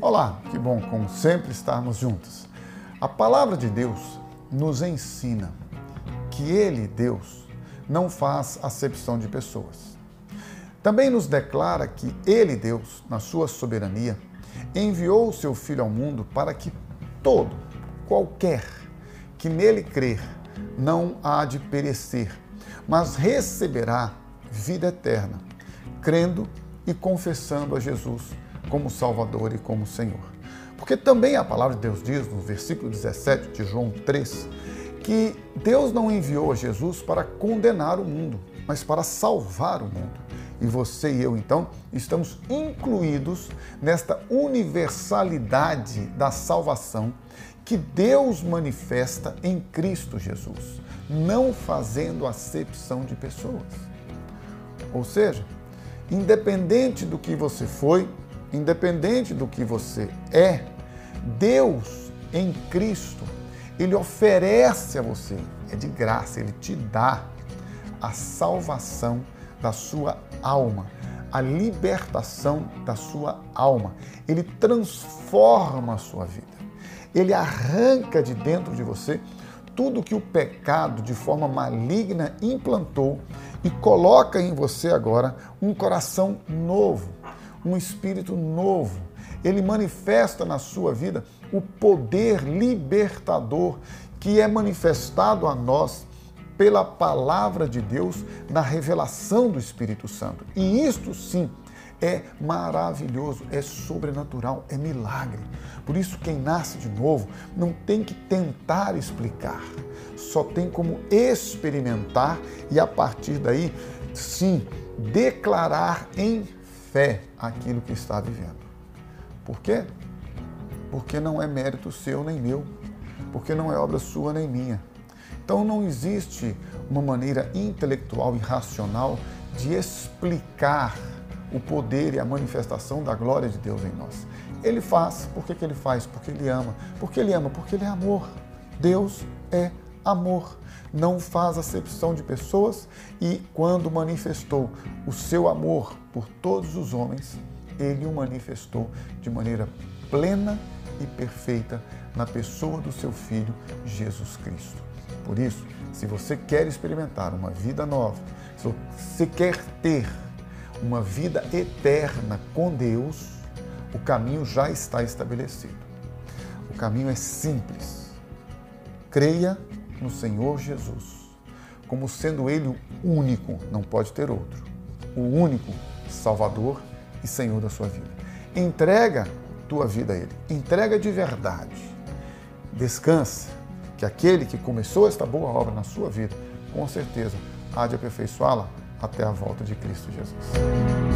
Olá, que bom, como sempre, estarmos juntos. A palavra de Deus nos ensina que Ele, Deus, não faz acepção de pessoas. Também nos declara que Ele, Deus, na sua soberania, enviou o seu Filho ao mundo para que todo, qualquer que nele crer, não há de perecer, mas receberá vida eterna, crendo e confessando a Jesus como Salvador e como Senhor. Porque também a palavra de Deus diz, no versículo 17 de João 3, que Deus não enviou a Jesus para condenar o mundo, mas para salvar o mundo. E você e eu, então, estamos incluídos nesta universalidade da salvação que Deus manifesta em Cristo Jesus, não fazendo acepção de pessoas. Ou seja, independente do que você foi, independente do que você é, Deus em Cristo, Ele oferece a você, é de graça, Ele te dá a salvação da sua alma, a libertação da sua alma. Ele transforma a sua vida. Ele arranca de dentro de você tudo que o pecado de forma maligna implantou e coloca em você agora um coração novo, um espírito novo. Ele manifesta na sua vida o poder libertador que é manifestado a nós pela palavra de Deus na revelação do Espírito Santo. E isto sim é maravilhoso, é sobrenatural, é milagre. Por isso, quem nasce de novo não tem que tentar explicar, só tem como experimentar e a partir daí, sim, declarar em fé aquilo que está vivendo. Por quê? Porque não é mérito seu nem meu, porque não é obra sua nem minha. Então não existe uma maneira intelectual e racional de explicar o poder e a manifestação da glória de Deus em nós. Ele faz, por que, que ele faz? Porque ele ama. Porque ele ama? Porque ele é amor. Deus é amor. Não faz acepção de pessoas e, quando manifestou o seu amor por todos os homens, ele o manifestou de maneira plena e perfeita na pessoa do seu Filho Jesus Cristo. Por isso, se você quer experimentar uma vida nova, se você quer ter uma vida eterna com Deus, o caminho já está estabelecido. O caminho é simples. Creia no Senhor Jesus, como sendo Ele o único, não pode ter outro, o único Salvador e Senhor da sua vida. Entrega tua vida a Ele, entrega de verdade. Descansa, que aquele que começou esta boa obra na sua vida, com certeza há de aperfeiçoá-la até a volta de Cristo Jesus.